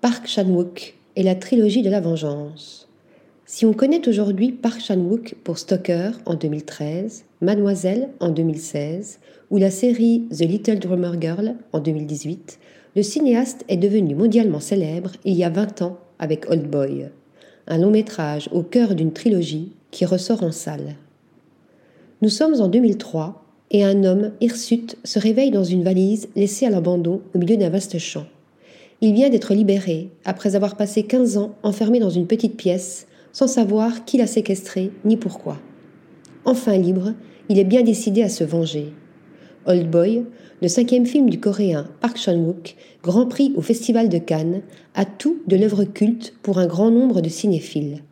Park Chan-wook et la trilogie de la vengeance. Si on connaît aujourd'hui Park Chan-wook pour Stalker en 2013, Mademoiselle en 2016 ou la série The Little Drummer Girl en 2018, le cinéaste est devenu mondialement célèbre il y a 20 ans avec Old Boy, un long métrage au cœur d'une trilogie qui ressort en salle. Nous sommes en 2003 et un homme hirsute se réveille dans une valise laissée à l'abandon au milieu d'un vaste champ. Il vient d'être libéré après avoir passé 15 ans enfermé dans une petite pièce sans savoir qui l'a séquestré ni pourquoi. Enfin libre, il est bien décidé à se venger. Old Boy, le cinquième film du coréen Park Chan-wook, Grand Prix au Festival de Cannes, a tout de l'œuvre culte pour un grand nombre de cinéphiles.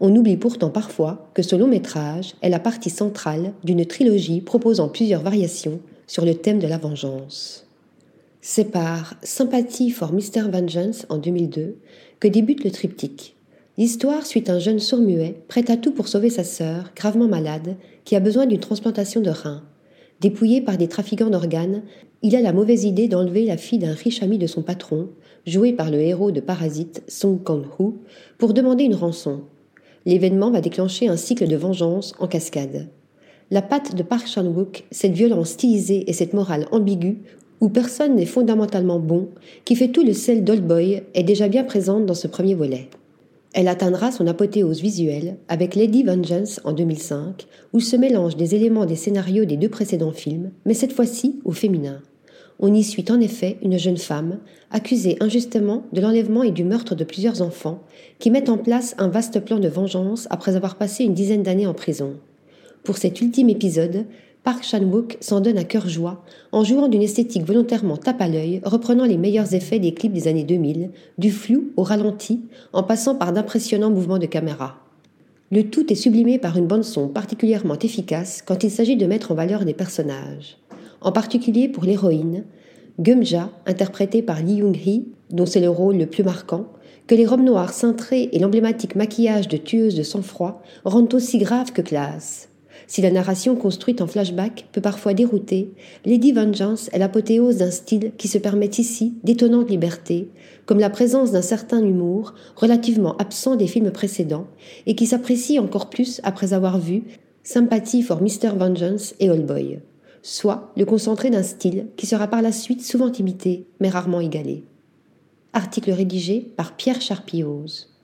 On oublie pourtant parfois que ce long métrage est la partie centrale d'une trilogie proposant plusieurs variations sur le thème de la vengeance. C'est par Sympathie for Mr. Vengeance en 2002 que débute le triptyque. L'histoire suit un jeune sourd-muet prêt à tout pour sauver sa sœur, gravement malade, qui a besoin d'une transplantation de rein. Dépouillé par des trafiquants d'organes, il a la mauvaise idée d'enlever la fille d'un riche ami de son patron, joué par le héros de Parasite, Song Kang-ho, pour demander une rançon. L'événement va déclencher un cycle de vengeance en cascade. La patte de Park Chan-wook, cette violence stylisée et cette morale ambiguë où personne n'est fondamentalement bon, qui fait tout le sel d'Old Boy, est déjà bien présente dans ce premier volet. Elle atteindra son apothéose visuelle avec Lady Vengeance en 2005, où se mélangent des éléments des scénarios des deux précédents films, mais cette fois-ci au féminin. On y suit en effet une jeune femme, accusée injustement de l'enlèvement et du meurtre de plusieurs enfants, qui met en place un vaste plan de vengeance après avoir passé une dizaine d'années en prison. Pour cet ultime épisode, Park Chan-wook s'en donne à cœur joie en jouant d'une esthétique volontairement tape à l'œil, reprenant les meilleurs effets des clips des années 2000, du flou au ralenti, en passant par d'impressionnants mouvements de caméra. Le tout est sublimé par une bande-son particulièrement efficace quand il s'agit de mettre en valeur des personnages. En particulier pour l'héroïne, Gumja, interprétée par Lee Young-hee, dont c'est le rôle le plus marquant, que les robes noires cintrées et l'emblématique maquillage de tueuse de sang-froid rendent aussi grave que classe. Si la narration construite en flashback peut parfois dérouter, Lady Vengeance est l'apothéose d'un style qui se permet ici d'étonnantes libertés, comme la présence d'un certain humour relativement absent des films précédents et qui s'apprécie encore plus après avoir vu Sympathie for Mr. Vengeance et All Boy, soit le concentré d'un style qui sera par la suite souvent imité mais rarement égalé. Article rédigé par Pierre Charpillose.